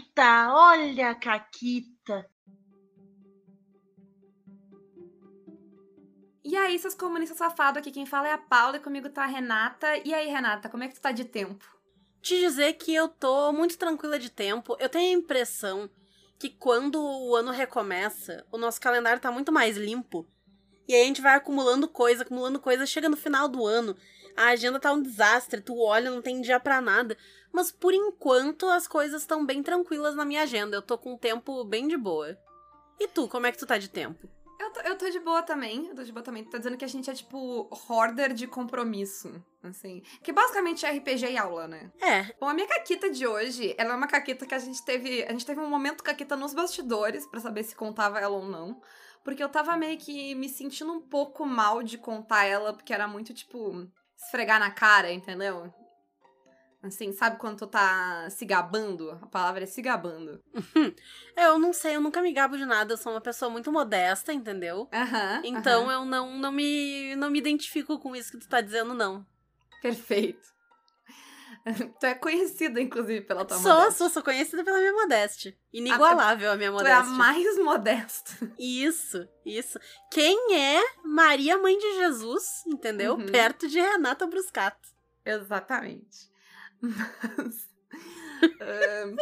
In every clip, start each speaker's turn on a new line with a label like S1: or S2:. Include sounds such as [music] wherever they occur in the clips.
S1: Caquita, olha a Caquita.
S2: E aí, seus comunistas safados, aqui quem fala é a Paula e comigo tá a Renata. E aí, Renata, como é que tu tá de tempo?
S3: Te dizer que eu tô muito tranquila de tempo. Eu tenho a impressão que quando o ano recomeça, o nosso calendário tá muito mais limpo. E aí a gente vai acumulando coisa, acumulando coisa, chega no final do ano, a agenda tá um desastre, tu olha, não tem dia para nada. Mas por enquanto as coisas estão bem tranquilas na minha agenda. Eu tô com um tempo bem de boa. E tu, como é que tu tá de tempo?
S2: Eu tô, eu tô de boa também, eu tô de boa também. Tá dizendo que a gente é tipo hoarder de compromisso, assim. Que basicamente é RPG e aula, né?
S3: É.
S2: Bom, a minha caquita de hoje, ela é uma caquita que a gente teve. A gente teve um momento caquita nos bastidores para saber se contava ela ou não. Porque eu tava meio que me sentindo um pouco mal de contar ela, porque era muito, tipo, esfregar na cara, entendeu? Assim, sabe quando tu tá se gabando? A palavra é se gabando. [laughs]
S3: Eu não sei, eu nunca me gabo de nada, eu sou uma pessoa muito modesta, entendeu? Então eu não, não, me, não me identifico com isso que tu tá dizendo, não.
S2: Perfeito. [laughs] tu é conhecida, inclusive, pela tua
S3: Sou,
S2: modéstia.
S3: sou, sou conhecida pela minha modéstia. Inigualável a minha
S2: Tu é a
S3: modéstia.
S2: mais [laughs] modesta.
S3: Isso, isso. Quem é Maria Mãe de Jesus, entendeu?
S2: Uhum.
S3: Perto de Renata Bruscato.
S2: Exatamente. [laughs] Mas. ahn,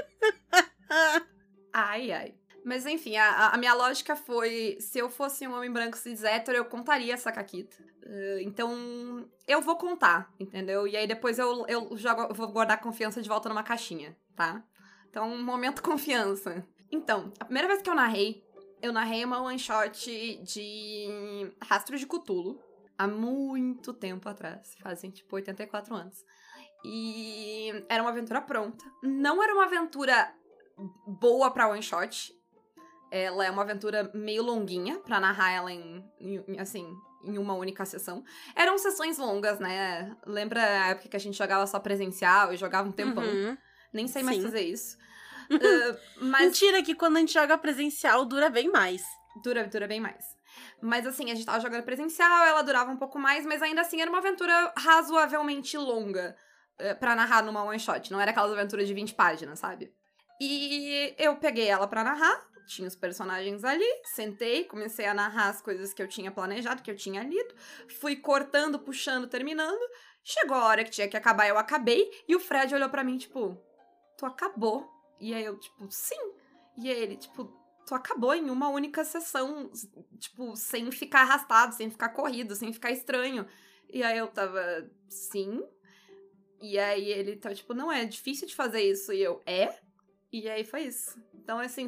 S2: ai, ai. Mas enfim, a, a minha lógica foi: se eu fosse um homem branco cis hétero, eu contaria essa caquita. Ah, então, eu vou contar, entendeu? E aí depois eu, eu jogo, vou guardar a confiança de volta numa caixinha, tá? Então, um momento confiança. Então, a primeira vez que eu narrei, eu narrei uma one shot de Rastro de Cutulo há muito tempo atrás. Fazem tipo 84 anos. E era uma aventura pronta. Não era uma aventura boa pra one shot. Ela é uma aventura meio longuinha pra narrar ela em, em- assim, em uma única sessão. Eram sessões longas, né? Lembra a época que a gente jogava só presencial e jogava um tempão?
S3: Uhum.
S2: Nem sei mais
S3: Sim.
S2: fazer isso. [laughs] Ah, mas
S3: Mentira que quando a gente joga presencial dura bem mais.
S2: Dura, dura bem mais. Mas assim, a gente tava jogando presencial, ela durava um pouco mais, mas ainda assim era uma aventura razoavelmente longa eh, pra narrar numa one shot. Não era aquelas aventuras de 20 páginas, sabe? E eu peguei ela pra narrar, tinha os personagens ali, sentei, comecei a narrar as coisas que eu tinha planejado, que eu tinha lido, fui cortando, puxando, terminando. Chegou a hora que tinha que acabar, eu acabei, e o Fred olhou pra mim, tipo, tu acabou. E aí eu, tipo, sim. E ele, tipo, tu acabou em uma única sessão, tipo, sem ficar arrastado, sem ficar corrido, sem ficar estranho. E aí eu tava, sim. E aí ele tava, tipo, não, é difícil de fazer isso. E eu, é? E aí foi isso. Então, assim,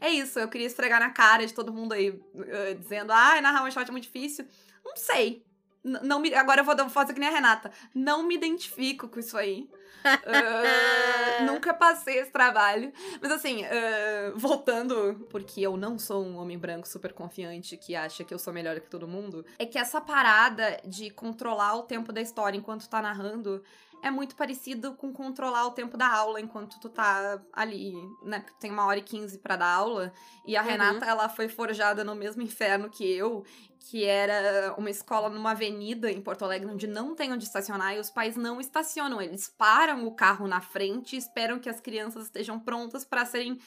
S2: é isso. Eu queria esfregar na cara de todo mundo aí, eh, dizendo, ai, narrar one shot é muito difícil. Não sei. N- não me, agora eu vou, dar- vou fazer que nem a Renata. Não me identifico com isso aí. Ah, [laughs] nunca passei esse trabalho. Mas assim, ah, voltando, porque eu não sou um homem branco super confiante que acha que eu sou melhor que todo mundo, é que essa parada de controlar o tempo da história enquanto tá narrando é muito parecido com controlar o tempo da aula enquanto tu tá ali, né? Porque tem uma hora e quinze pra dar aula. E a
S3: Uhum.
S2: Renata, ela foi forjada no mesmo inferno que eu, que era uma escola numa avenida em Porto Alegre onde não tem onde estacionar e os pais não estacionam. Eles param o carro na frente e esperam que as crianças estejam prontas para serem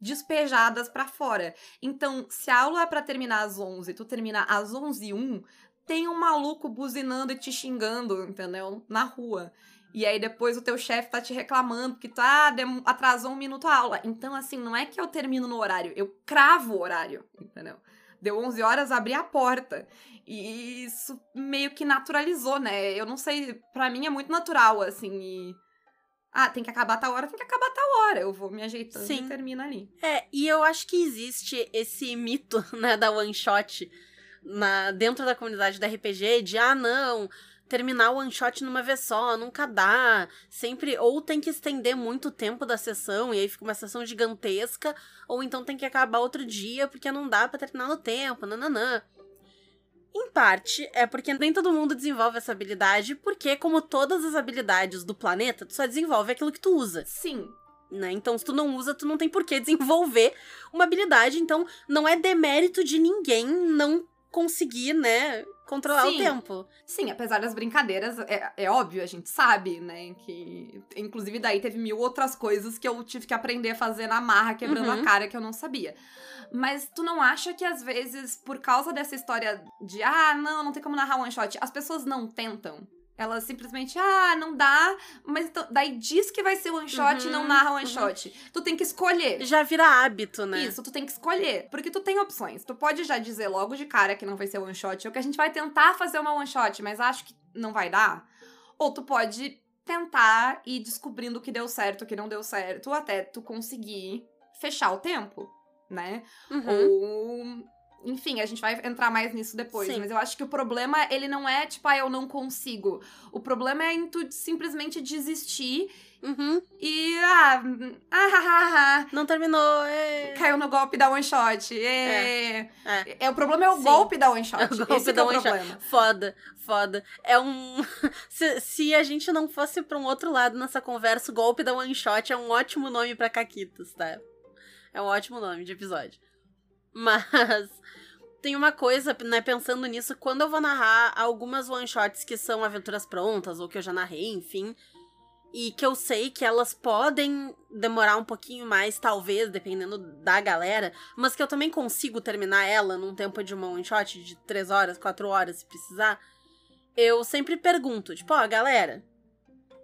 S2: despejadas pra fora. Então, se a aula é pra terminar às 11, tu termina às 11 e 1, tem um maluco buzinando e te xingando, entendeu? Na rua. E aí depois o teu chefe tá te reclamando que tu dem- atrasou um minuto a aula. Então, assim, não é que eu termino no horário, eu cravo o horário, entendeu? Deu 11 horas, abri a porta. E isso meio que naturalizou, né? Eu não sei, pra mim é muito natural, assim, e... Ah, tem que acabar tal hora, tem que acabar tal hora. Eu vou me ajeitando
S3: Sim.
S2: e termina ali.
S3: É, e eu acho que existe esse mito, [laughs] né, da one shot na, dentro da comunidade da RPG de ah, não, terminar o one shot numa vez só, nunca dá. Sempre, ou tem que estender muito o tempo da sessão, e aí fica uma sessão gigantesca, ou então tem que acabar outro dia porque não dá pra terminar no tempo, nananã. Em parte, é porque nem todo mundo desenvolve essa habilidade, porque, como todas as habilidades do planeta, tu só desenvolve aquilo que tu usa
S2: Sim,
S3: né? Então, se tu não usa, tu não tem por que [laughs] desenvolver uma habilidade. Então, não é demérito de ninguém não conseguir, né, controlar
S2: Sim.
S3: o tempo.
S2: Sim, apesar das brincadeiras, é, é óbvio, a gente sabe, né? Que. Inclusive, daí teve mil outras coisas que eu tive que aprender a fazer na marra, quebrando
S3: Uhum.
S2: a cara que eu não sabia. Mas tu não acha que às vezes, por causa dessa história de ah, não, não tem como narrar one shot, as pessoas não tentam? Elas simplesmente, ah, não dá, mas então- daí diz que vai ser one shot e não
S3: Uhum,
S2: narra one
S3: uhum.
S2: shot. Tu tem que escolher.
S3: Já vira hábito, né?
S2: Isso, tu tem que escolher. Porque tu tem opções. Tu pode já dizer logo de cara que não vai ser one shot, ou que a gente vai tentar fazer uma one shot, mas acho que não vai dar. Ou tu pode tentar ir descobrindo o que deu certo, o que não deu certo, até tu conseguir fechar o tempo, né?
S3: Uhum.
S2: Ou. Enfim, a gente vai entrar mais nisso depois.
S3: Sim.
S2: Mas eu acho que o problema, ele não é tipo, ah, eu não consigo. O problema é em tu simplesmente desistir
S3: Uhum.
S2: e. Ah, [laughs] ah, ah, ah, ah
S3: Não terminou. É...
S2: caiu no golpe da one shot. É.
S3: É.
S2: É, o problema é o
S3: Sim.
S2: golpe da one shot. [laughs]
S3: É o golpe
S2: Esse
S3: da
S2: é
S3: one shot.
S2: problema.
S3: Foda, foda. É um. [laughs] se, se a gente não fosse pra um outro lado nessa conversa, o golpe da One Shot é um ótimo nome pra Caquitas, tá? É um ótimo nome de episódio. Mas. Tem uma coisa, né, pensando nisso, quando eu vou narrar algumas one shots que são aventuras prontas, ou que eu já narrei, enfim, e que eu sei que elas podem demorar um pouquinho mais, talvez, dependendo da galera, mas que eu também consigo terminar ela num tempo de uma one shot de 3 horas, 4 horas, se precisar, eu sempre pergunto, tipo, ó, galera.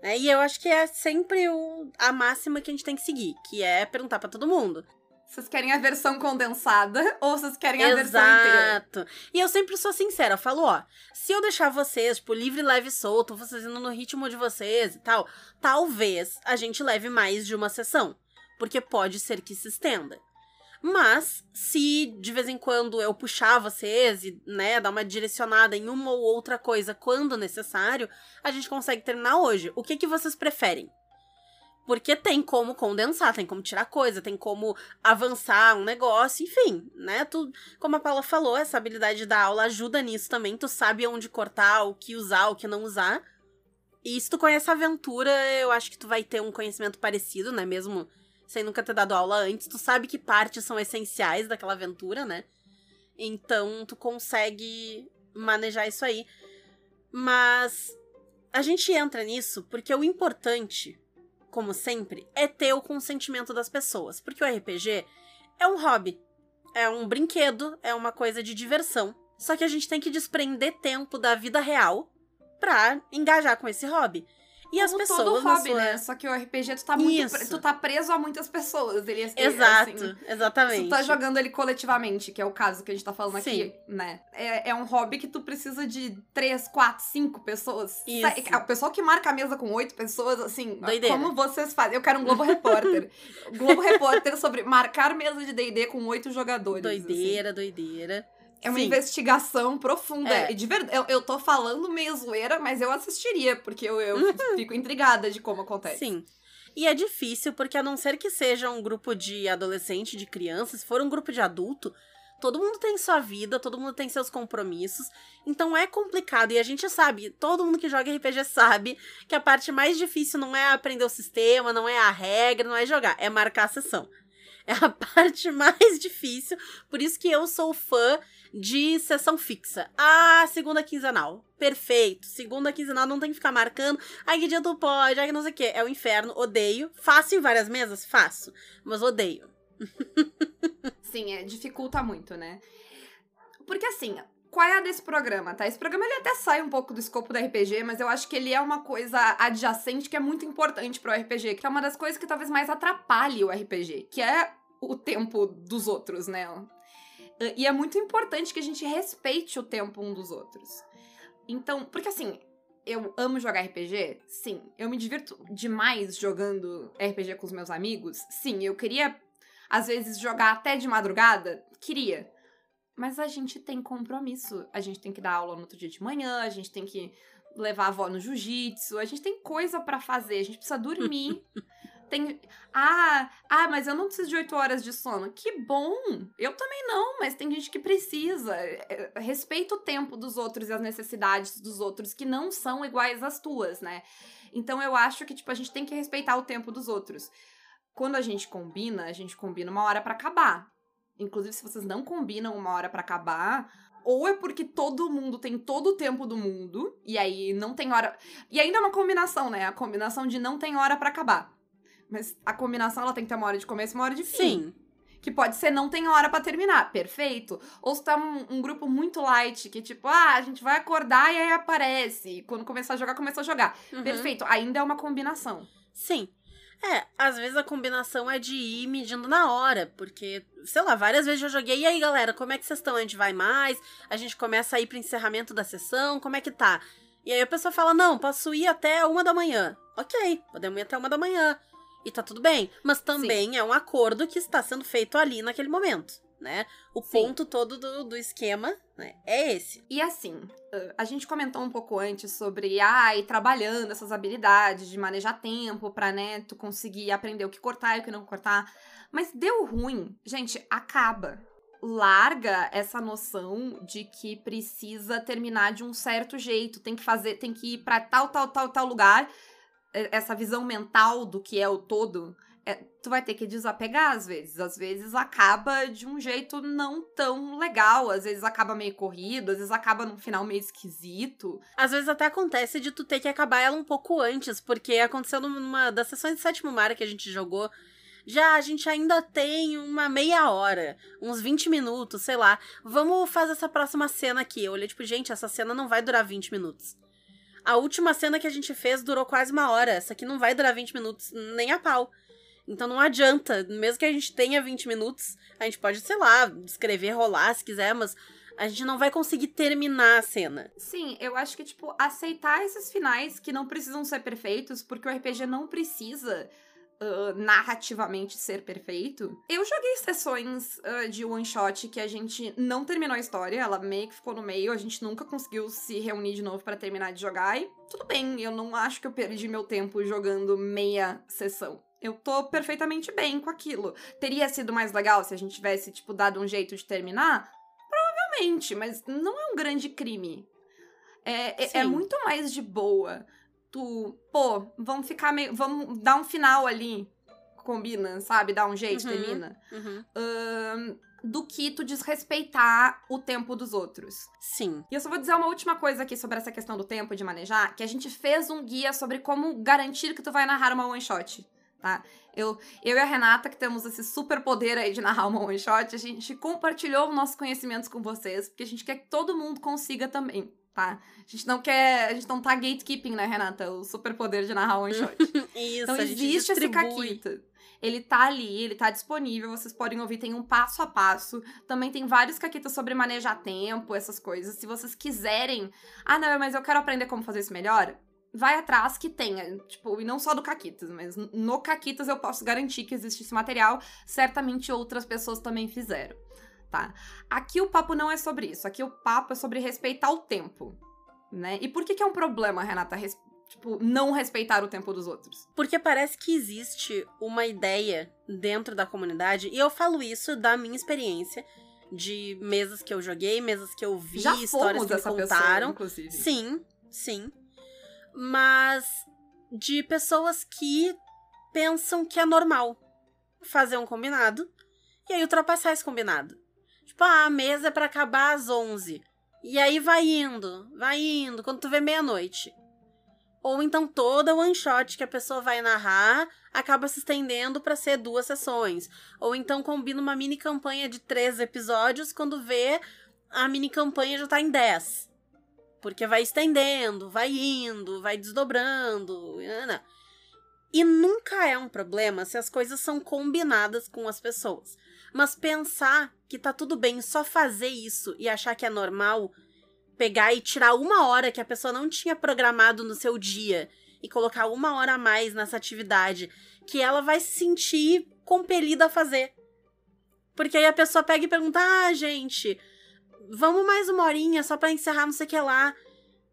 S3: né, e eu acho que é sempre o, a máxima que a gente tem que seguir, que é perguntar pra todo mundo.
S2: Vocês querem a versão condensada [laughs] ou vocês querem a versão inteira?
S3: Exato. E eu sempre sou sincera, eu falo, ó, se eu deixar vocês, tipo, livre, leve e solto, vocês indo no ritmo de vocês e tal, talvez a gente leve mais de uma sessão. Porque pode ser que se estenda. Mas, se de vez em quando eu puxar vocês e, né, dar uma direcionada em uma ou outra coisa quando necessário, a gente consegue terminar hoje. O que, que vocês preferem? Porque tem como condensar, tem como tirar coisa, tem como avançar um negócio, enfim, né? Tu, como a Paula falou, essa habilidade da aula ajuda nisso também. Tu sabe onde cortar, o que usar, o que não usar. E se tu conhece a aventura, eu acho que tu vai ter um conhecimento parecido, né? Mesmo sem nunca ter dado aula antes. Tu sabe que partes são essenciais daquela aventura, né? Então tu consegue manejar isso aí. Mas a gente entra nisso porque o importante, como sempre, é ter o consentimento das pessoas. Porque o RPG é um hobby, é um brinquedo, é uma coisa de diversão. Só que a gente tem que desprender tempo da vida real pra engajar com esse hobby. E as
S2: Como
S3: pessoas.
S2: todo hobby,
S3: sua-
S2: né? Só que o RPG tu tá muito. Pre- Tu tá preso a muitas pessoas. Ele,
S3: Exato,
S2: assim,
S3: exatamente.
S2: Tu tá jogando ele coletivamente, que é o caso que a gente tá falando
S3: Sim.
S2: aqui, né? É, é um hobby que tu precisa de três, quatro, cinco pessoas.
S3: Isso.
S2: Sa- O pessoal que marca a mesa com oito pessoas, assim,
S3: Doideira.
S2: como vocês fazem? Eu quero um Globo Repórter. [laughs] Globo Repórter sobre marcar mesa de D&D com oito jogadores. assim.
S3: Doideira, doideira.
S2: É uma
S3: Sim.
S2: investigação profunda.
S3: É.
S2: E de verdade, eu, eu tô falando meio zoeira, mas eu assistiria, porque eu, eu
S3: Uhum.
S2: fico intrigada de como acontece.
S3: Sim. E é difícil, porque a não ser que seja um grupo de adolescente, de crianças, se for um grupo de adulto, todo mundo tem sua vida, todo mundo tem seus compromissos. Então é complicado. E a gente sabe, todo mundo que joga RPG sabe que a parte mais difícil não é aprender o sistema, não é a regra, não é jogar, é marcar a sessão. É a [laughs] parte mais difícil. Por isso que eu sou fã de sessão fixa. Ah, segunda quinzenal. Perfeito. Segunda quinzenal não tem que ficar marcando. Ai, que dia tu pode? Ai, que não sei o quê. É o inferno. Odeio. Faço em várias mesas? Faço. Mas odeio. [laughs]
S2: Sim, é, dificulta muito, né? Porque assim, qual é a desse programa, tá? Esse programa ele até sai um pouco do escopo do RPG, mas eu acho que ele é uma coisa adjacente que é muito importante pro RPG, que é uma das coisas que talvez mais atrapalhe o RPG, que é o tempo dos outros, né? E é muito importante que a gente respeite o tempo um dos outros. Então, porque assim, eu amo jogar RPG? Sim. Eu me divirto demais jogando RPG com os meus amigos? Sim. Eu queria, às vezes, jogar até de madrugada? Queria. Mas a gente tem compromisso. A gente tem que dar aula no outro dia de manhã, a gente tem que levar a avó no jiu-jitsu, a gente tem coisa pra fazer, a gente precisa dormir. [laughs] tem. Ah, ah, mas eu não preciso de oito horas de sono. Que bom! Eu também não, mas tem gente que precisa. É, é, Respeita o tempo dos outros e as necessidades dos outros que não são iguais às tuas, né? Então eu acho que, tipo, a gente tem que respeitar o tempo dos outros. Quando a gente combina, a gente combina uma hora pra acabar. Inclusive, se vocês não combinam uma hora pra acabar, ou é porque todo mundo tem todo o tempo do mundo, e aí não tem hora. E ainda é uma combinação, né? A combinação de não tem hora para acabar. Mas a combinação ela tem que ter uma hora de começo e uma hora de fim.
S3: Sim.
S2: Que pode ser não tem hora para terminar, perfeito. Ou se tá um, um, grupo muito light, que tipo, ah, a gente vai acordar e aí aparece. E quando começar a jogar, começa a jogar.
S3: Uhum.
S2: Perfeito, ainda é uma combinação.
S3: Sim. É, às vezes a combinação é de ir medindo na hora, porque, sei lá, várias vezes eu joguei. E aí, galera, como é que vocês estão? A gente vai mais? A gente começa a ir pro encerramento da sessão? Como é que tá? E aí a pessoa fala: não, posso ir até uma da manhã. Ok, podemos ir até uma da manhã. E tá tudo bem. Mas também Sim. é um acordo que está sendo feito ali naquele momento, né? O Sim. ponto todo do, do esquema né, é esse.
S2: E assim, a gente comentou um pouco antes sobre, ah, ir trabalhando essas habilidades de manejar tempo pra, né, tu conseguir aprender o que cortar e o que não cortar. Mas deu ruim. Gente, acaba larga essa noção de que precisa terminar de um certo jeito, tem que fazer, tem que ir para tal, tal, tal, tal lugar essa visão mental do que é o todo, é, tu vai ter que desapegar às vezes. Às vezes acaba de um jeito não tão legal, às vezes acaba meio corrido, às vezes acaba num final meio esquisito.
S3: Às vezes até acontece de tu ter que acabar ela um pouco antes, porque aconteceu numa das sessões de sétimo mar que a gente jogou. Já a gente ainda tem uma meia hora, uns 20 minutos, sei lá. Vamos fazer essa próxima cena aqui. Eu olhei, tipo, gente, essa cena não vai durar 20 minutos. A última cena que a gente fez durou quase uma hora. Essa aqui não vai durar 20 minutos nem a pau. Então não adianta. Mesmo que a gente tenha 20 minutos, a gente pode, sei lá, escrever, rolar se quiser, mas a gente não vai conseguir terminar a cena.
S2: Sim, eu acho que, tipo, aceitar esses finais que não precisam ser perfeitos, porque o RPG não precisa uh, narrativamente ser perfeito. Eu joguei sessões uh, de one shot que a gente não terminou a história, ela meio que ficou no meio, a gente nunca conseguiu se reunir de novo para terminar de jogar. E tudo bem, eu não acho que eu perdi meu tempo jogando meia sessão. Eu tô perfeitamente bem com aquilo. Teria sido mais legal se a gente tivesse, tipo, dado um jeito de terminar? Provavelmente, mas não é um grande crime. É, é, é, muito mais de boa tu, pô, vamos ficar meio. Vamos dar um final ali. Combina, sabe? Dá um jeito, uhum, termina.
S3: Uhum.
S2: Um, do que tu desrespeitar o tempo dos outros.
S3: Sim.
S2: E eu só vou dizer uma última coisa aqui sobre essa questão do tempo de manejar, que a gente fez um guia sobre como garantir que tu vai narrar uma one shot, tá? Eu, eu e a Renata, que temos esse super poder aí de narrar uma one shot, a gente compartilhou nossos conhecimentos com vocês, porque a gente quer que todo mundo consiga também tá? A gente não quer. A gente não tá gatekeeping, né, Renata? O superpoder de narrar one shot. [laughs]
S3: Isso,
S2: então existe esse Caquita. Ele tá ali, ele tá disponível, vocês podem ouvir, tem um passo a passo. Também tem vários caquitas sobre manejar tempo, essas coisas. Se vocês quiserem, ah, não, mas eu quero aprender como fazer isso melhor, vai atrás que tenha. Tipo, e não só do Caquitas, mas no Caquitas eu posso garantir que existe esse material. Certamente outras pessoas também fizeram tá? Aqui o papo não é sobre isso. Aqui o papo é sobre respeitar o tempo, né? E por que que é um problema, Renata, res... tipo, não respeitar o tempo dos outros?
S3: Porque parece que existe uma ideia dentro da comunidade, e eu falo isso da minha experiência de mesas que eu joguei, mesas que eu vi,
S2: Já
S3: histórias que me contaram.
S2: Pessoa, inclusive.
S3: Sim, sim. Mas de pessoas que pensam que é normal fazer um combinado e aí ultrapassar esse combinado. Tipo, ah, a mesa é pra acabar às 11. E aí vai indo, vai indo, quando tu vê meia-noite. Ou então toda one shot que a pessoa vai narrar acaba se estendendo para ser duas sessões. Ou então combina uma mini campanha de três episódios quando vê a mini campanha já tá em dez. Porque vai estendendo, vai indo, vai desdobrando. E nunca é um problema se as coisas são combinadas com as pessoas. Mas pensar que tá tudo bem só fazer isso e achar que é normal, pegar e tirar uma hora que a pessoa não tinha programado no seu dia e colocar uma hora a mais nessa atividade, que ela vai se sentir compelida a fazer. Porque aí a pessoa pega e pergunta: ah, gente, vamos mais uma horinha só pra encerrar não sei o que lá.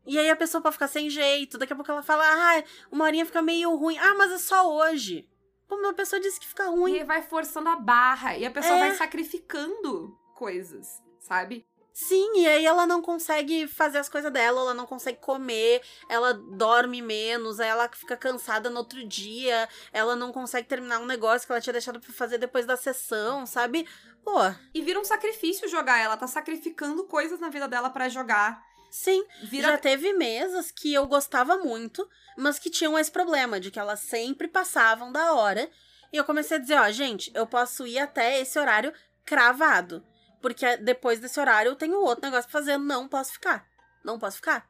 S3: E aí a pessoa pode ficar sem jeito, daqui a pouco ela fala: ah, uma horinha fica meio ruim. Ah, mas é só hoje. Pô, uma pessoa disse que fica ruim.
S2: E vai forçando a barra. E a pessoa é. vai sacrificando coisas, sabe?
S3: Sim, e aí ela não consegue fazer as coisas dela, ela não consegue comer, ela dorme menos, aí ela fica cansada no outro dia, ela não consegue terminar um negócio que ela tinha deixado pra fazer depois da sessão, sabe? Pô,
S2: E vira um sacrifício jogar. Ela tá sacrificando coisas na vida dela pra jogar.
S3: Sim,
S2: Vira.
S3: já teve mesas que eu gostava muito, mas que tinham esse problema, de que elas sempre passavam da hora. E eu comecei a dizer, ó, gente, eu posso ir até esse horário cravado. Porque depois desse horário eu tenho outro negócio pra fazer, não posso ficar. Não posso ficar.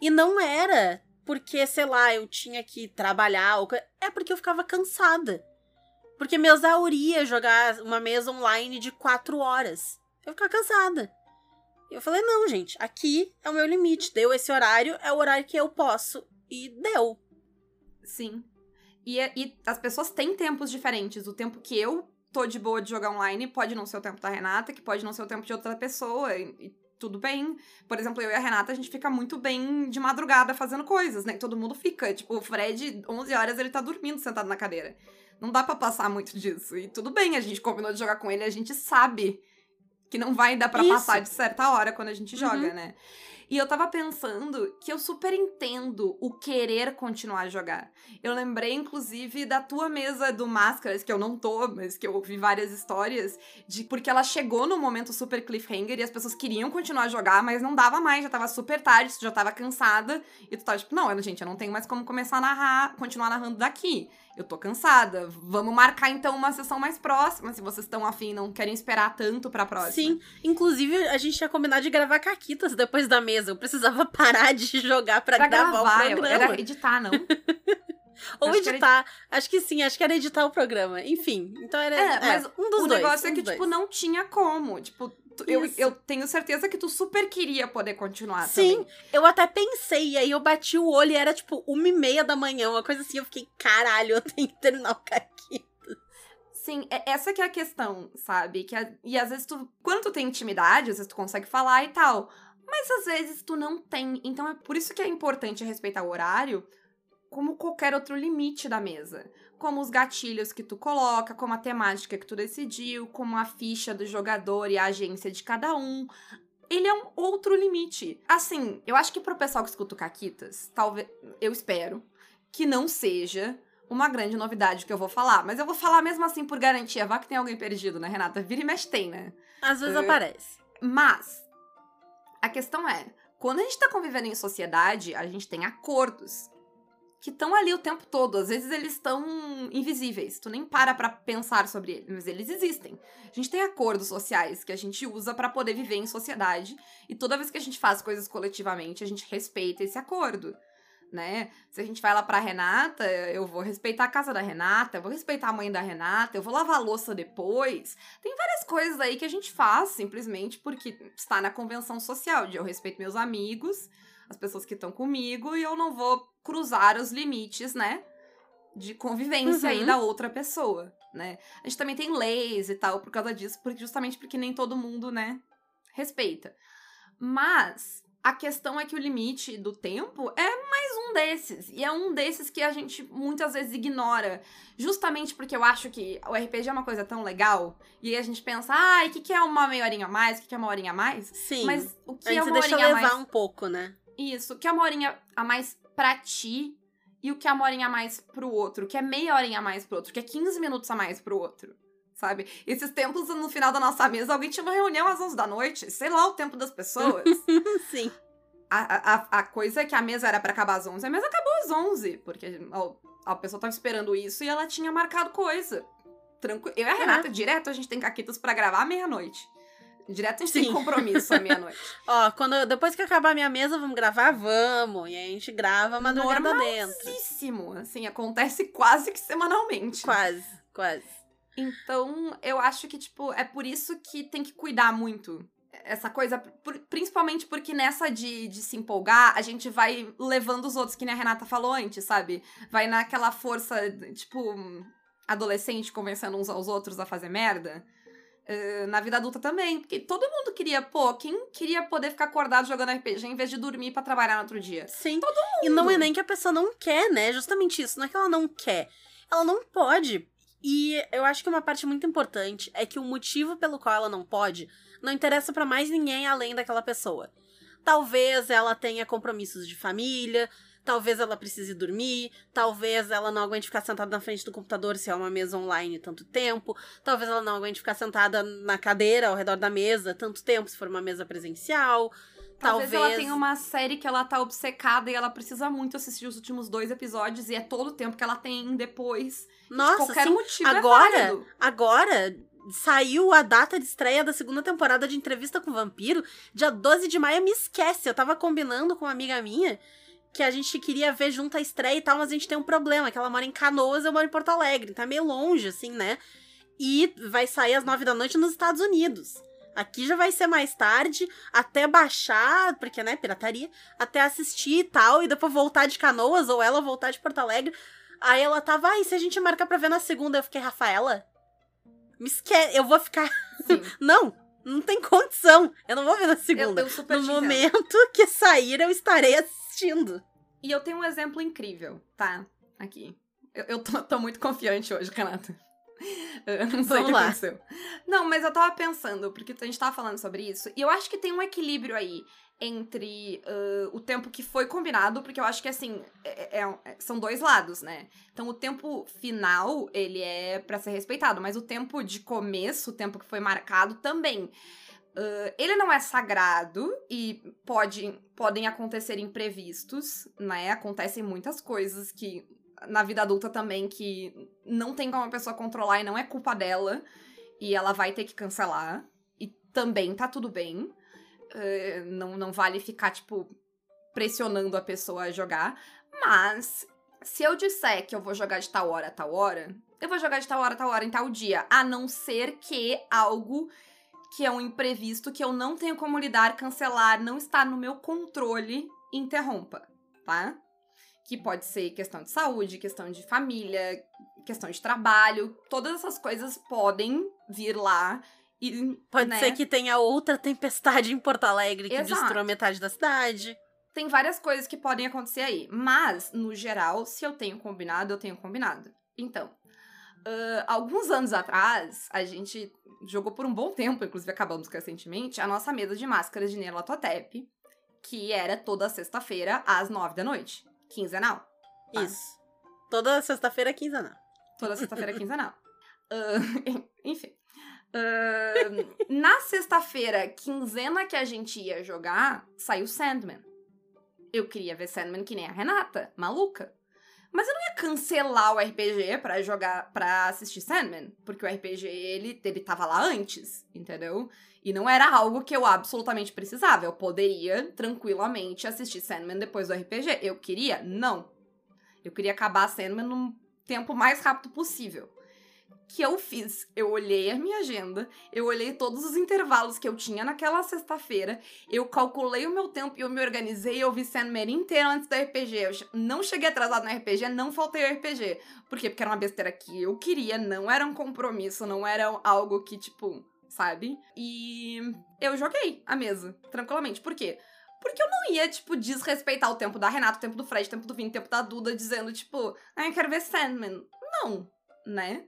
S3: E não era porque, sei lá, eu tinha que trabalhar, ou... é porque eu ficava cansada. Porque me exauria jogar uma mesa online de quatro horas. Eu ficava cansada. E eu falei, não, gente, aqui é o meu limite. Deu esse horário, é o horário que eu posso. E deu.
S2: Sim. E, é- e as pessoas têm tempos diferentes. O tempo que eu tô de boa de jogar online pode não ser o tempo da Renata, que pode não ser o tempo de outra pessoa. E, e tudo bem. Por exemplo, eu e a Renata, a gente fica muito bem de madrugada fazendo coisas, né? Todo mundo fica. Tipo, o Fred, 11 horas, ele tá dormindo sentado na cadeira. Não dá pra passar muito disso. E tudo bem, a gente combinou de jogar com ele, a gente sabe que não vai dar pra
S3: Isso.
S2: passar de certa hora quando a gente
S3: Uhum.
S2: joga, né? E eu tava pensando que eu super entendo o querer continuar a jogar. Eu lembrei, inclusive, da tua mesa do Máscaras, que eu não tô, mas que eu ouvi várias histórias, de porque ela chegou no momento super cliffhanger e as pessoas queriam continuar a jogar, mas não dava mais, já tava super tarde, tu já tava cansada, e tu tava tipo, não, gente, eu não tenho mais como começar a narrar, continuar narrando daqui. Eu tô cansada. Vamos marcar então uma sessão mais próxima, se vocês estão afim, não querem esperar tanto pra próxima.
S3: Sim. Inclusive, a gente tinha combinado de gravar caquitas depois da mesa. Eu precisava [laughs] parar de jogar pra,
S2: Pra
S3: gravar,
S2: gravar,
S3: o
S2: eu-
S3: programa.
S2: era editar, não? [laughs]
S3: Ou
S2: acho que era
S3: editar. Acho que sim, acho que era editar o programa. Enfim, então era
S2: É, mas
S3: um dos
S2: o
S3: dois.
S2: negócio é
S3: um
S2: que,
S3: dos
S2: tipo,
S3: dois.
S2: não tinha como. Tipo, eu, eu tenho certeza que tu super queria poder continuar
S3: Sim,
S2: também.
S3: eu até pensei, e aí eu bati o olho e era tipo uma e meia da manhã, uma coisa assim. Eu fiquei, caralho, eu tenho que terminar o caqui.
S2: Sim, é- essa que é a questão, sabe? Que a- e às vezes tu, quando tu tem intimidade, às vezes tu consegue falar e tal. Mas às vezes tu não tem. Então é por isso que é importante respeitar o horário, como qualquer outro limite da mesa. Como os gatilhos que tu coloca, como a temática que tu decidiu, como a ficha do jogador e a agência de cada um. Ele é um outro limite. Assim, eu acho que pro pessoal que escuta o Caquitas, talvez. Eu espero que não seja uma grande novidade que eu vou falar. Mas eu vou falar mesmo assim por garantia. Vá que tem alguém perdido, né, Renata? Vira e mexe tem, né?
S3: Às vezes
S2: É.
S3: aparece.
S2: Mas, a questão é, quando a gente tá convivendo em sociedade, a gente tem acordos que estão ali o tempo todo. Às vezes eles estão invisíveis. Tu nem para pra pensar sobre eles, mas eles existem. A gente tem acordos sociais que a gente usa pra poder viver em sociedade. E toda vez que a gente faz coisas coletivamente, a gente respeita esse acordo. Né? Se a gente vai lá pra Renata, eu vou respeitar a casa da Renata, eu vou respeitar a mãe da Renata, eu vou lavar a louça depois. Tem várias coisas aí que a gente faz simplesmente porque está na convenção social de eu respeito meus amigos, as pessoas que estão comigo e eu não vou cruzar os limites, né? De convivência aí
S3: Uhum.
S2: da outra pessoa, né? A gente também tem leis e tal por causa disso, porque justamente porque nem todo mundo, né, respeita. Mas a questão é que o limite do tempo é mais um desses. E é um desses que a gente muitas vezes ignora. Justamente porque eu acho que o RPG é uma coisa tão legal. E aí a gente pensa, ai, o que, que é uma meia horinha a mais? O que, que é uma horinha a mais?
S3: Sim.
S2: Mas o que
S3: a
S2: é uma
S3: deixa
S2: horinha a
S3: levar
S2: mais?
S3: um pouco, né?
S2: Isso, o que é uma horinha a mais pra ti e o que é uma horinha a mais pro outro, o que é meia horinha a mais pro outro, o que é 15 minutos a mais pro outro. Sabe? Esses tempos, no final da nossa mesa, alguém tinha uma reunião às 11 da noite, sei lá o tempo das pessoas. [laughs]
S3: Sim.
S2: a, a, a coisa é que a mesa era pra acabar às 11, a mesa acabou às 11, porque a, a pessoa tava esperando isso e ela tinha marcado coisa. Tranquilo. Eu e a
S3: É.
S2: Renata, direto, a gente tem caquitas pra gravar à meia-noite. Direto a gente tem
S3: Sim.
S2: compromisso à meia-noite. [laughs]
S3: Ó, quando depois que acabar a minha mesa, vamos gravar? Vamos. E aí a gente grava madrugada dentro.
S2: Normalíssimo, assim, acontece quase que semanalmente.
S3: Quase, quase.
S2: Então, eu acho que, tipo, é por isso que tem que cuidar muito. Essa coisa, principalmente porque nessa de, de se empolgar, a gente vai levando os outros, que nem a Renata falou antes, sabe? Vai naquela força, tipo, adolescente convencendo uns aos outros a fazer merda. Eh, na vida adulta também. Porque todo mundo queria, pô, quem queria poder ficar acordado jogando RPG em vez de dormir pra trabalhar no outro dia?
S3: Sim. E não
S2: mundo.
S3: é nem que a pessoa não quer, né? Justamente isso. Não é que ela não quer. Ela não pode. E eu acho que uma parte muito importante é que o motivo pelo qual ela não pode não interessa para mais ninguém além daquela pessoa. Talvez ela tenha compromissos de família, talvez ela precise dormir, talvez ela não aguente ficar sentada na frente do computador se é uma mesa online tanto tempo, talvez ela não aguente ficar sentada na cadeira ao redor da mesa tanto tempo se for uma mesa presencial.
S2: Talvez, talvez ela tenha uma série que ela tá obcecada e ela precisa muito assistir os últimos dois episódios e é todo o tempo que ela tem depois.
S3: Nossa, qualquer sim. motivo é agora, é agora saiu a data de estreia da segunda temporada de Entrevista com o Vampiro, dia 12 de maio, me esquece. Eu tava combinando com uma amiga minha que a gente queria ver junto a estreia e tal, mas a gente tem um problema, que ela mora em Canoas, eu moro em Porto Alegre, tá meio longe assim, né? E vai sair às nove da noite nos Estados Unidos. Aqui já vai ser mais tarde, até baixar, porque, né, pirataria, até assistir e tal, e depois voltar de Canoas, ou ela voltar de Porto Alegre. Aí ela tava, ah, e se a gente marcar pra ver na segunda? Eu fiquei, Rafaela, me esquece, eu vou ficar. [laughs] não, não tem condição. Eu não vou ver na segunda. Eu, eu no momento que sair, eu estarei assistindo.
S2: E eu tenho um exemplo incrível, tá? Aqui. Eu, eu tô, tô muito confiante hoje, Canata. Eu não sei o que lá. aconteceu. Não, mas eu tava pensando, porque a gente tava falando sobre isso, e eu acho que tem um equilíbrio aí entre uh, o tempo que foi combinado, porque eu acho que, assim, é, é, é são dois lados, né? Então, o tempo final, ele é para ser respeitado, mas o tempo de começo, o tempo que foi marcado, também. Uh, ele não é sagrado e pode, podem acontecer imprevistos, né? Acontecem muitas coisas que na vida adulta também que não tem como a pessoa controlar e não é culpa dela. E ela vai ter que cancelar. E também tá tudo bem. Uh, não, não vale ficar, tipo, pressionando a pessoa a jogar. Mas, se eu disser que eu vou jogar de tal hora a tal hora, eu vou jogar de tal hora a tal hora em tal dia. A não ser que algo que é um imprevisto que eu não tenho como lidar, cancelar, não está no meu controle, interrompa, tá? que pode ser questão de saúde, questão de família, questão de trabalho, todas essas coisas podem vir lá e.
S3: Pode
S2: né?
S3: ser que tenha outra tempestade em Porto Alegre que Exato. destrua metade da cidade.
S2: Tem várias coisas que podem acontecer aí. Mas, no geral, se eu tenho combinado, eu tenho combinado. Então, uh, alguns anos atrás, a gente jogou por um bom tempo, inclusive acabamos recentemente, a nossa mesa de máscaras de Nerlatotep, que era toda sexta-feira, às nove da noite quinzenal.
S3: Tá? Isso. Toda sexta-feira quinzenal.
S2: Toda sexta-feira [laughs] quinzenal. uh, [laughs] enfim. Uh, na sexta-feira, quinzena que a gente ia jogar, saiu Sandman. Eu queria ver Sandman que nem a Renata, maluca. Mas eu não ia cancelar o RPG para jogar, para assistir Sandman, porque o RPG ele, ele tava lá antes, entendeu? E não era algo que eu absolutamente precisava. Eu poderia tranquilamente assistir Sandman depois do RPG. Eu queria? Não. Eu queria acabar Sandman no tempo mais rápido possível. Que eu fiz? Eu olhei a minha agenda, eu olhei todos os intervalos que eu tinha naquela sexta-feira, eu calculei o meu tempo e eu me organizei, eu vi Sandman inteiro antes do RPG. Eu não cheguei atrasado no RPG, não faltei o RPG. Por quê? Porque era uma besteira que eu queria, não era um compromisso, não era algo que, tipo, sabe? E eu joguei a mesa, tranquilamente. Por quê? Porque eu não ia, tipo, desrespeitar o tempo da Renata, o tempo do Fred, o tempo do Vini, o tempo da Duda, dizendo, tipo, ah, eu quero ver Sandman. Não, né?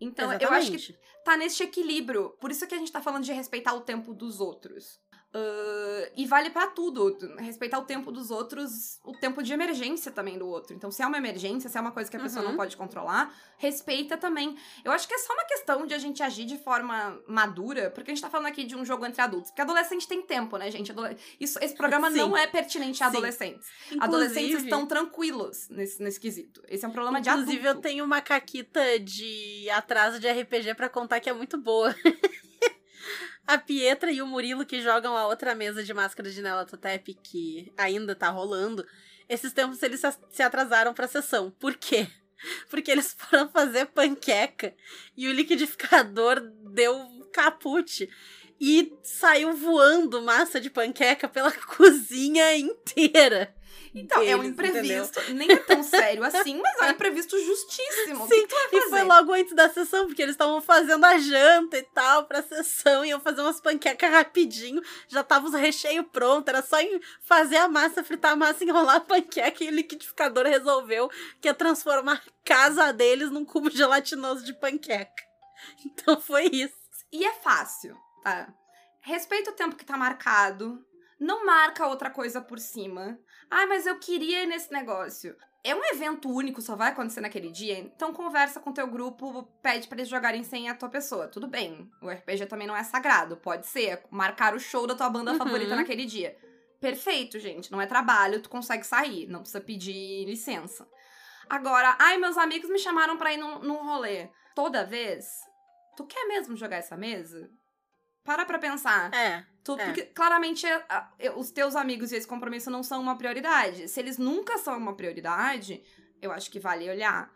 S2: Então, Exatamente. eu acho que tá nesse equilíbrio. Por isso que a gente tá falando de respeitar o tempo dos outros. Uh, e vale para tudo. Respeitar o tempo dos outros, o tempo de emergência também do outro. Então, se é uma emergência, se é uma coisa que a pessoa uhum. não pode controlar, respeita também. Eu acho que é só uma questão de a gente agir de forma madura, porque a gente tá falando aqui de um jogo entre adultos. Porque adolescente tem tempo, né, gente? Isso, esse programa Sim. não é pertinente a adolescentes. Inclusive, Adolescentes estão tranquilos nesse, nesse quesito. Esse é um problema de adulto.
S3: Inclusive, eu tenho uma caquita de atraso de RPG para contar que é muito boa. A Pietra e o Murilo que jogam a outra mesa de máscara de Nelatotep que ainda tá rolando. Esses tempos eles se atrasaram pra sessão. Por quê? [laughs] Porque eles foram fazer panqueca e o liquidificador deu caput. E saiu voando massa de panqueca pela [laughs] cozinha inteira.
S2: Então, é um
S3: deles,
S2: imprevisto. Nem é tão sério assim, mas é um imprevisto justíssimo.
S3: Sim, E foi logo antes da sessão, porque eles estavam fazendo a janta e tal pra sessão, e eu fazer umas panquecas rapidinho, já tava os recheios prontos, era só fazer a massa, fritar a massa, enrolar a panqueca, e o liquidificador resolveu que ia transformar a casa deles num cubo gelatinoso de panqueca. [laughs] Então foi isso.
S2: E é fácil, tá? Respeita o tempo que tá marcado. Não marca outra coisa por cima. Ah, mas eu queria ir nesse negócio. É um evento único, só vai acontecer naquele dia, então conversa com teu grupo, pede pra eles jogarem sem a tua pessoa. Tudo bem. O RPG também não é sagrado. Pode ser marcar o show da tua banda
S3: Uhum.
S2: favorita naquele dia. Perfeito, gente. Não é trabalho, tu consegue sair. Não precisa pedir licença. Agora, ai, meus amigos me chamaram pra ir num, num rolê. Toda vez, tu quer mesmo jogar essa mesa? Para pra pensar.
S3: É.
S2: Tu-
S3: é.
S2: Porque claramente é, os teus amigos e esse compromisso não são uma prioridade. Se eles nunca são uma prioridade, eu acho que vale olhar.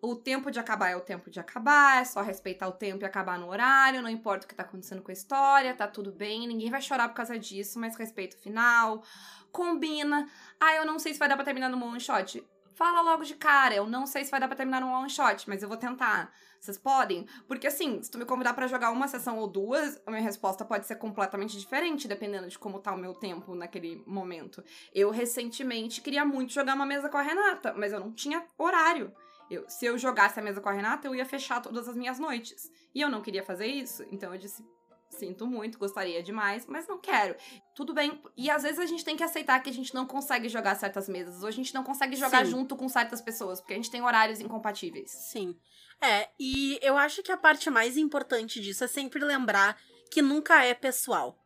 S2: O tempo de acabar é o tempo de acabar, é só respeitar o tempo e acabar no horário, não importa o que tá acontecendo com a história, tá tudo bem, ninguém vai chorar por causa disso, mas respeita o final. Combina. Ah, eu não sei se vai dar pra terminar no one shot. Fala logo de cara, eu não sei se vai dar pra terminar no one shot, mas eu vou tentar. Vocês podem? Porque assim, se tu me convidar pra jogar uma sessão ou duas, a minha resposta pode ser completamente diferente, dependendo de como tá o meu tempo naquele momento. Eu recentemente queria muito jogar uma mesa com a Renata, mas eu não tinha horário. Eu, se eu jogasse a mesa com a Renata, eu ia fechar todas as minhas noites. E eu não queria fazer isso, então eu disse: sinto muito, gostaria demais, mas não quero. Tudo bem. E às vezes a gente tem que aceitar que a gente não consegue jogar certas mesas, ou a gente não consegue jogar
S3: Sim.
S2: junto com certas pessoas, porque a gente tem horários incompatíveis.
S3: Sim. É, e eu acho que a parte mais importante disso é sempre lembrar que nunca é pessoal.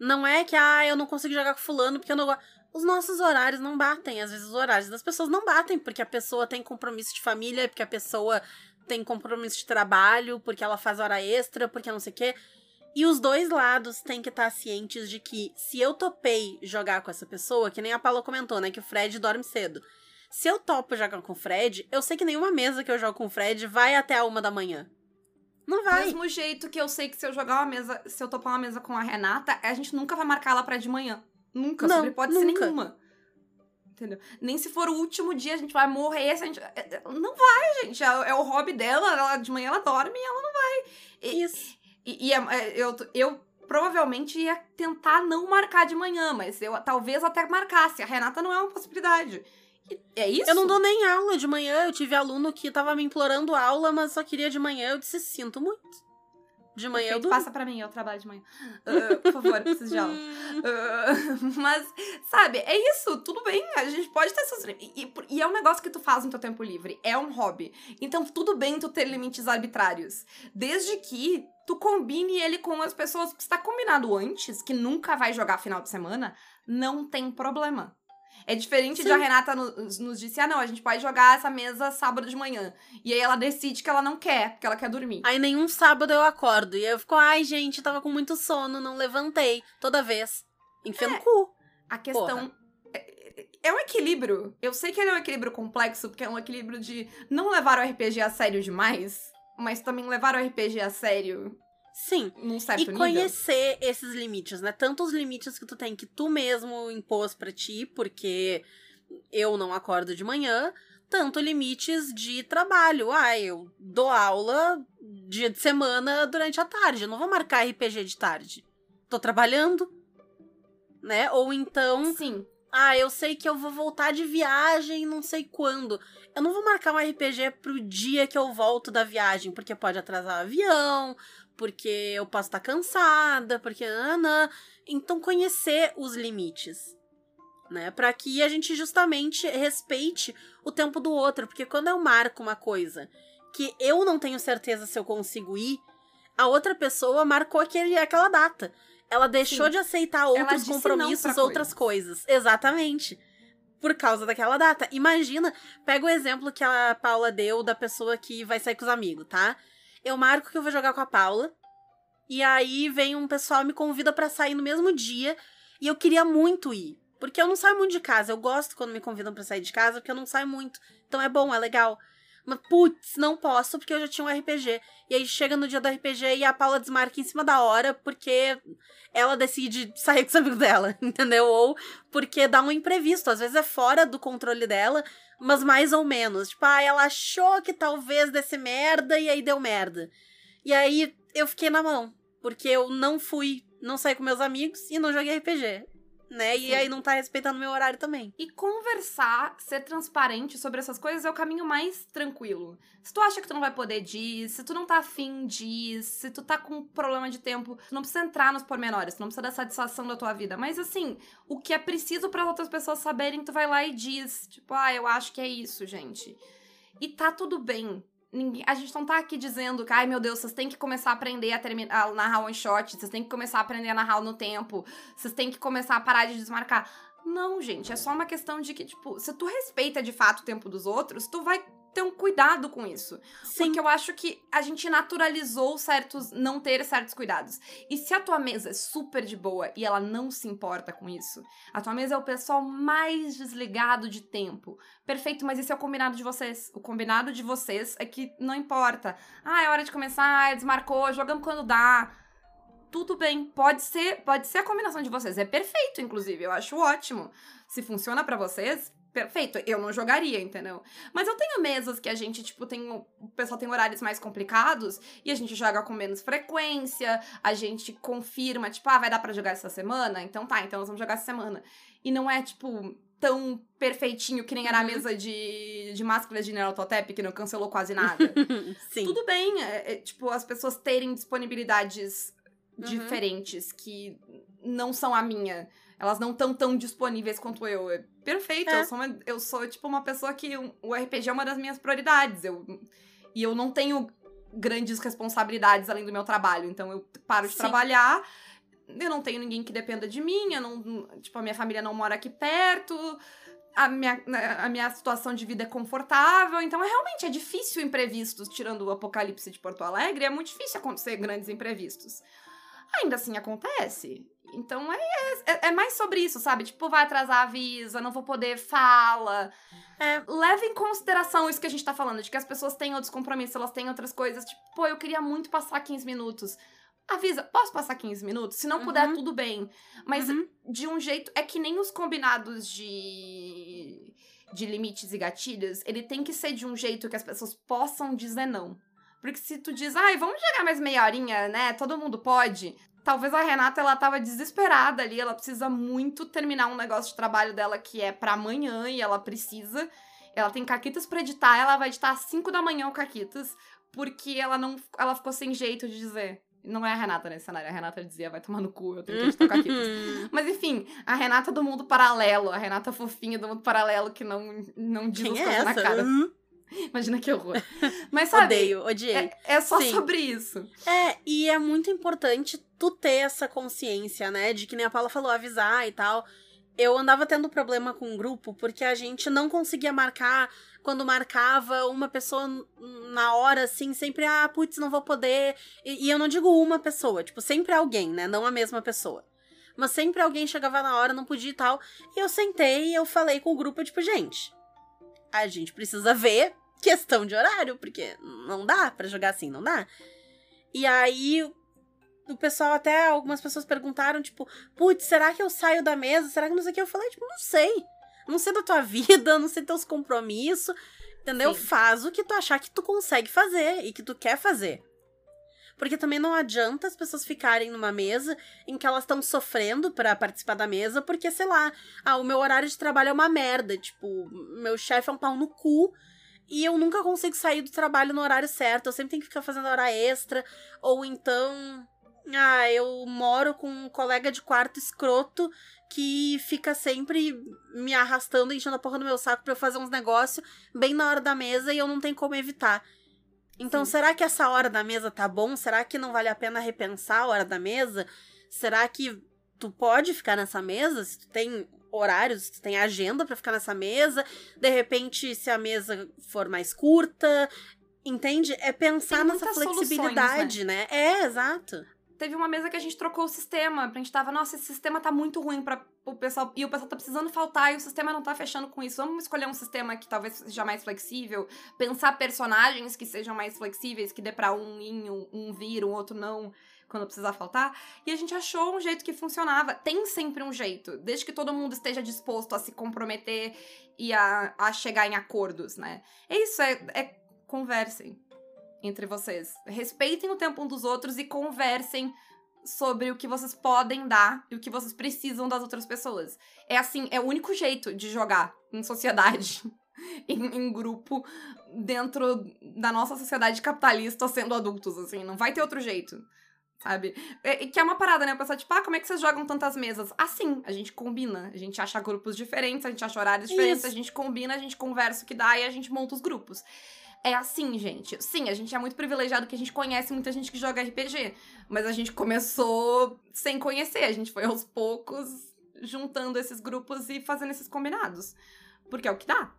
S3: Não é que, ah, eu não consigo jogar com fulano porque eu não gosto. Os nossos horários não batem. Às vezes os horários das pessoas não batem porque a pessoa tem compromisso de família, porque a pessoa tem compromisso de trabalho, porque ela faz hora extra, porque não sei o quê. E os dois lados têm que estar cientes de que se eu topei jogar com essa pessoa, que nem a Paula comentou, né, que o Fred dorme cedo. Se eu topo jogar com o Fred, eu sei que nenhuma mesa que eu jogo com o Fred vai até a uma da manhã. Não
S2: Do
S3: vai.
S2: mesmo jeito que eu sei que se eu jogar uma mesa, se eu topar uma mesa com a Renata, a gente nunca vai marcar ela pra de manhã. Nunca,
S3: Não,
S2: sobre hipótese
S3: nunca.
S2: nenhuma. Entendeu? Nem se for o último dia, a gente vai morrer. Se a gente... é- é- Não vai, gente. É, é o hobby dela. Ela, de manhã ela dorme e ela não vai. E,
S3: Isso.
S2: e, e eu, eu provavelmente ia tentar não marcar de manhã, mas eu talvez até marcasse. A Renata não é uma possibilidade. É isso?
S3: Eu não dou nem aula de manhã. Eu tive aluno que tava me implorando aula, mas só queria de manhã. Eu disse, sinto muito. De manhã eu
S2: Perfeito,
S3: durmo.
S2: Passa pra mim, eu trabalho de manhã. Ah, por favor, eu preciso de aula. [laughs] Ah, mas, sabe, é isso, tudo bem, a gente pode ter essas. E, e- e é um negócio que tu faz no teu tempo livre, é um hobby. Então, tudo bem tu ter limites arbitrários. Desde que tu combine ele com as pessoas que está combinado antes, que nunca vai jogar final de semana, não tem problema. É diferente de
S3: Sim.
S2: a Renata nos, nos disse: ah, não, a gente pode jogar essa mesa sábado de manhã. E aí ela decide que ela não quer, porque ela quer dormir.
S3: Aí nenhum sábado eu acordo. E eu fico, ai, gente, tava com muito sono, não levantei. Toda vez. Enfia no cu.
S2: A questão. É, é um equilíbrio. Eu sei que ele é um equilíbrio complexo, porque é um equilíbrio de não levar o RPG a sério demais, mas também levar o RPG a sério
S3: Sim.
S2: num certo
S3: E
S2: nível.
S3: conhecer esses limites, né? Tanto os limites que tu tem que tu mesmo impôs pra ti, porque eu não acordo de manhã, tanto limites de trabalho. Ah, eu dou aula dia de semana durante a tarde, eu não vou marcar RPG de tarde. Tô trabalhando, né? Ou então,
S2: Sim.
S3: ah, eu sei que eu vou voltar de viagem não sei quando. Eu não vou marcar um RPG pro dia que eu volto da viagem, porque pode atrasar o avião, porque eu posso estar cansada, porque Ana, então conhecer os limites, né? Para que a gente justamente respeite o tempo do outro, porque quando eu marco uma coisa que eu não tenho certeza se eu consigo ir, a outra pessoa marcou aquele, aquela data. Ela deixou
S2: Sim.
S3: de aceitar outros compromissos, outras coisas. Exatamente. Por causa daquela data. Imagina, pega o exemplo que a Paula deu da pessoa que vai sair com os amigos, tá? Eu marco que eu vou jogar com a Paula. E aí vem um pessoal me convida pra sair no mesmo dia. E eu queria muito ir. Porque eu não saio muito de casa. Eu gosto quando me convidam pra sair de casa, porque eu não saio muito. Então é bom, é legal. Mas, putz, não posso porque eu já tinha um RPG. E aí chega no dia do RPG e a Paula desmarca em cima da hora porque ela decide sair com os amigos dela, [laughs] entendeu? Ou porque dá um imprevisto. Às vezes é fora do controle dela, mas mais ou menos. Tipo, ah, ela achou que talvez desse merda e aí deu merda. E aí eu fiquei na mão. Porque eu não fui, não saí com meus amigos e não joguei RPG né? Sim. E aí não tá respeitando meu horário também.
S2: E conversar, ser transparente sobre essas coisas é o caminho mais tranquilo. Se tu acha que tu não vai poder diz, se tu não tá afim diz, se tu tá com problema de tempo, tu não precisa entrar nos pormenores, tu não precisa da satisfação da tua vida. Mas assim, o que é preciso para outras pessoas saberem, tu vai lá e diz, tipo, ah, eu acho que é isso, gente. E tá tudo bem. Ninguém, a gente não tá aqui dizendo que, ai meu Deus, vocês têm que começar a aprender a, terminar, a narrar one shot, vocês têm que começar a aprender a narrar no tempo, vocês têm que começar a parar de desmarcar. Não, gente, é só uma questão de que, tipo, se tu respeita de fato o tempo dos outros, tu vai ter um cuidado com isso. Sim. Porque eu acho que a gente naturalizou certos. não ter certos cuidados. E se a tua mesa é super de boa e ela não se importa com isso, a tua mesa é o pessoal mais desligado de tempo. Perfeito, mas esse é o combinado de vocês. O combinado de vocês é que não importa. Ah, é hora de começar, desmarcou, jogamos quando dá tudo bem. Pode ser, pode ser a combinação de vocês. É perfeito, inclusive. Eu acho ótimo. Se funciona para vocês, perfeito. Eu não jogaria, entendeu? Mas eu tenho mesas que a gente, tipo, tem. O pessoal tem horários mais complicados e a gente joga com menos frequência, a gente confirma, tipo, ah, vai dar para jogar essa semana? Então tá, então nós vamos jogar essa semana. E não é, tipo, tão perfeitinho que nem era a uhum. mesa de, de máscara de Neurototep, que não cancelou quase [laughs] nada.
S3: Sim.
S2: Tudo bem, é, é, tipo, as pessoas terem disponibilidades uhum. diferentes que não são a minha elas não estão tão disponíveis quanto eu. É perfeito, é. eu, sou uma, eu sou, tipo, uma pessoa que o RPG é uma das minhas prioridades. Eu, e eu não tenho grandes responsabilidades além do meu trabalho. Então eu paro de Sim. trabalhar, eu não tenho ninguém que dependa de mim, eu não, tipo, a minha família não mora aqui perto. A minha, né, a minha situação de vida é confortável, então é realmente é difícil imprevistos, tirando o apocalipse de Porto Alegre, é muito difícil acontecer grandes imprevistos. Ainda assim acontece. Então é, é, é, mais sobre isso, sabe? Tipo, vai atrasar, avisa, não vou poder, fala. É, leve em consideração isso que a gente tá falando, de que as pessoas têm outros compromissos, elas têm outras coisas. Tipo, pô, eu queria muito passar 15 minutos. Avisa, posso passar 15 minutos? Se não uhum. puder, tudo bem. Mas uhum. de um jeito. É que nem os combinados de. de limites e gatilhos, ele tem que ser de um jeito que as pessoas possam dizer não. Porque se tu diz, ai, vamos jogar mais meia horinha, né? Todo mundo pode. Talvez a Renata, ela tava desesperada ali, ela precisa muito terminar um negócio de trabalho dela que é para amanhã e ela precisa. Ela tem caquitas para editar, ela vai editar às 5 da manhã o caquitas, porque ela não ela ficou sem jeito de dizer. Não é a Renata nesse cenário, a Renata dizia, vai tomar no cu, eu tenho que editar caquitas. Mas enfim, a Renata do mundo paralelo, a Renata fofinha do mundo paralelo que não, não diz Quem as é coisas essa? na cara. Uhum. Imagina que horror. Mas sabe.
S3: Odeio, odiei.
S2: É, é só Sim. sobre isso.
S3: É, e é muito importante tu ter essa consciência, né? De que nem a Paula falou, avisar e tal. Eu andava tendo problema com o grupo porque a gente não conseguia marcar. Quando marcava uma pessoa na hora, assim, sempre, ah, putz, não vou poder. E, e eu não digo uma pessoa, tipo, sempre alguém, né? Não a mesma pessoa. Mas sempre alguém chegava na hora, não podia e tal. E eu sentei e eu falei com o grupo, tipo, gente, a gente precisa ver questão de horário, porque não dá para jogar assim, não dá. E aí o pessoal até algumas pessoas perguntaram tipo, putz, será que eu saio da mesa? Será que não sei o que eu falei, tipo, não sei. Não sei da tua [laughs] vida, não sei teus compromissos, entendeu? Sim. Faz o que tu achar que tu consegue fazer e que tu quer fazer. Porque também não adianta as pessoas ficarem numa mesa em que elas estão sofrendo para participar da mesa, porque, sei lá, ah, o meu horário de trabalho é uma merda. Tipo, meu chefe é um pau no cu e eu nunca consigo sair do trabalho no horário certo, eu sempre tenho que ficar fazendo hora extra, ou então. Ah, eu moro com um colega de quarto escroto que fica sempre me arrastando, enchendo a porra do meu saco pra eu fazer uns negócios bem na hora da mesa e eu não tenho como evitar. Então, Sim. será que essa hora da mesa tá bom? Será que não vale a pena repensar a hora da mesa? Será que tu pode ficar nessa mesa? Se tu tem horários, tu tem agenda para ficar nessa mesa. De repente, se a mesa for mais curta, entende? É pensar nessa flexibilidade, né? né? É, exato
S2: teve uma mesa que a gente trocou o sistema. A gente tava, nossa, esse sistema tá muito ruim para o pessoal. E o pessoal tá precisando faltar e o sistema não tá fechando com isso. Vamos escolher um sistema que talvez seja mais flexível. Pensar personagens que sejam mais flexíveis, que dê pra um ir, um, um vir, um outro não quando precisar faltar. E a gente achou um jeito que funcionava. Tem sempre um jeito, desde que todo mundo esteja disposto a se comprometer e a, a chegar em acordos, né? É isso, é, é conversem entre vocês. Respeitem o tempo um dos outros e conversem sobre o que vocês podem dar e o que vocês precisam das outras pessoas. É assim, é o único jeito de jogar em sociedade. [laughs] Em, em, grupo dentro da nossa sociedade capitalista sendo adultos, assim, não vai ter outro jeito sabe? É, que é uma parada, né? O pessoal, tipo, ah, como é que vocês jogam tantas mesas? Assim, a gente combina. A gente acha grupos diferentes, a gente acha horários diferentes, Isso. a gente combina, a gente conversa o que dá e a gente monta os grupos. É assim, gente. Sim, a gente é muito privilegiado que a gente conhece muita gente que joga RPG. Mas a gente começou sem conhecer. A gente foi aos poucos juntando esses grupos e fazendo esses combinados. Porque é o que dá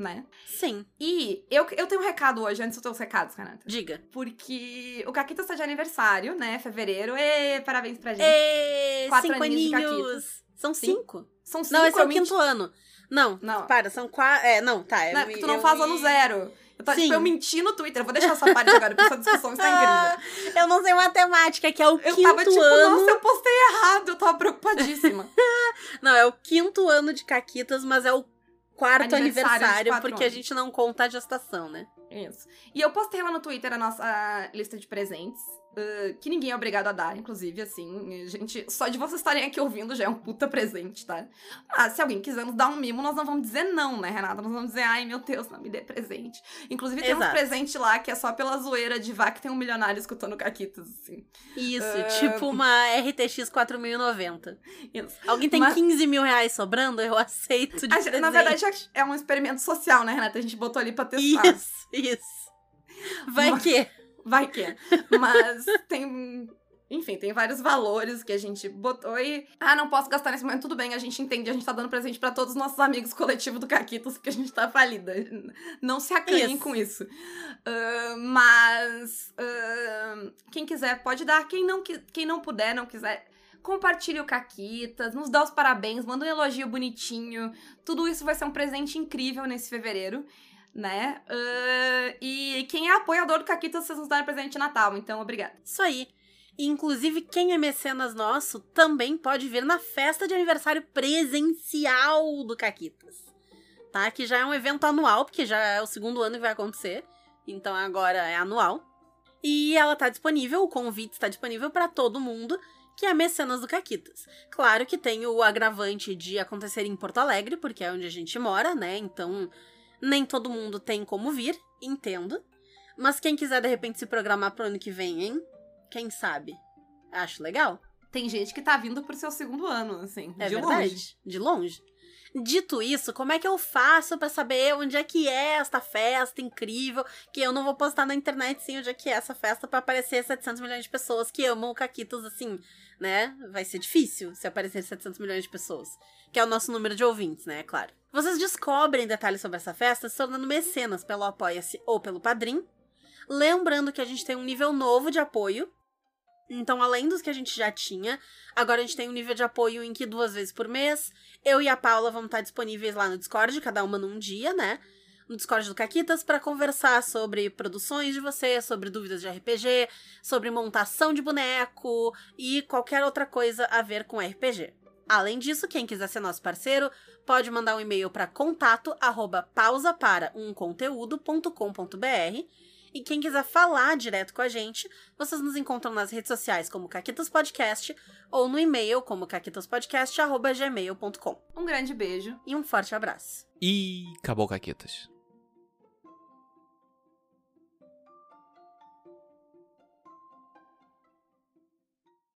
S2: né?
S3: Sim.
S2: E eu, eu tenho um recado hoje, antes dos teus recados, Renata.
S3: Diga.
S2: Porque o Caquita está de aniversário, né? Fevereiro. E parabéns pra gente.
S3: E, Quatro cinco aninhos de Caquitas. São cinco.
S2: São cinco.
S3: Não, esse é o quinto ano. Não, não. Para, são quatro. É, não, tá.
S2: Não, eu, tu não eu, faz ano zero. Eu, tô, tipo, eu menti no Twitter. Eu vou deixar essa parte agora, porque essa discussão está incrível.
S3: eu não sei matemática, que é o
S2: eu
S3: quinto
S2: tava, tipo,
S3: ano.
S2: Nossa, eu postei errado. Eu tava preocupadíssima. [laughs]
S3: não, é o quinto ano de Caquitas, mas é o quarto aniversário, aniversário porque anos. a gente não conta a gestação, né?
S2: Isso. E eu postei lá no Twitter a nossa lista de presentes. Uh, que ninguém é obrigado a dar, inclusive, assim. Gente, só de vocês estarem aqui ouvindo já é um puta presente, tá? Mas se alguém quiser nos dar um mimo, nós não vamos dizer não, né, Renata? Nós vamos dizer, ai meu Deus, não me dê presente. Inclusive, tem Exato. uns presentes lá que é só pela zoeira de vá que tem um milionário escutando Caquitas, assim.
S3: Isso, uh... tipo uma RTX 4090. Isso. Alguém tem Mas... 15 mil reais sobrando, eu aceito de
S2: a, Na verdade, é um experimento social, né, Renata? A gente botou ali pra testar.
S3: Isso, isso. Vai Mas... que.
S2: Vai que é. Mas tem. Enfim, tem vários valores que a gente botou e. Ah, não posso gastar nesse momento. Tudo bem, a gente entende, a gente tá dando presente para todos os nossos amigos coletivos do Caquitos, porque a gente tá falida. Não se acanhem com isso. Uh, mas. Uh, quem quiser pode dar. Quem não, quem não puder, não quiser compartilhe o Caquitas, nos dá os parabéns, manda um elogio bonitinho. Tudo isso vai ser um presente incrível nesse fevereiro né? Uh, e quem é apoiador do Caquitas, vocês nos deram presente de Natal, então obrigada.
S3: Isso aí. E, inclusive, quem é mecenas nosso também pode vir na festa de aniversário presencial do Caquitas. Tá? Que já é um evento anual, porque já é o segundo ano que vai acontecer. Então agora é anual. E ela tá disponível, o convite está disponível para todo mundo que é mecenas do Caquitas. Claro que tem o agravante de acontecer em Porto Alegre, porque é onde a gente mora, né? Então nem todo mundo tem como vir, entendo. Mas quem quiser de repente se programar pro ano que vem, hein? Quem sabe? Acho legal.
S2: Tem gente que tá vindo pro seu segundo ano, assim.
S3: É
S2: de
S3: verdade.
S2: longe.
S3: De longe. Dito isso, como é que eu faço para saber onde é que é esta festa incrível? Que eu não vou postar na internet sim onde é que é essa festa para aparecer 700 milhões de pessoas que amam o Caquitos assim, né? Vai ser difícil se aparecer 700 milhões de pessoas. Que é o nosso número de ouvintes, né? É claro. Vocês descobrem detalhes sobre essa festa se tornando mecenas pelo Apoia-se ou pelo Padrim. Lembrando que a gente tem um nível novo de apoio. Então, além dos que a gente já tinha, agora a gente tem um nível de apoio em que duas vezes por mês, eu e a Paula vamos estar disponíveis lá no Discord, cada uma num dia, né? No Discord do Caquitas, para conversar sobre produções de você, sobre dúvidas de RPG, sobre montação de boneco e qualquer outra coisa a ver com RPG. Além disso, quem quiser ser nosso parceiro, pode mandar um e-mail para contato pausa para um conteúdo.com.br e quem quiser falar direto com a gente, vocês nos encontram nas redes sociais como Caquitas Podcast ou no e-mail como caquitaspodcast.gmail.com.
S2: Um grande beijo
S3: e um forte abraço.
S4: E acabou Caquitas.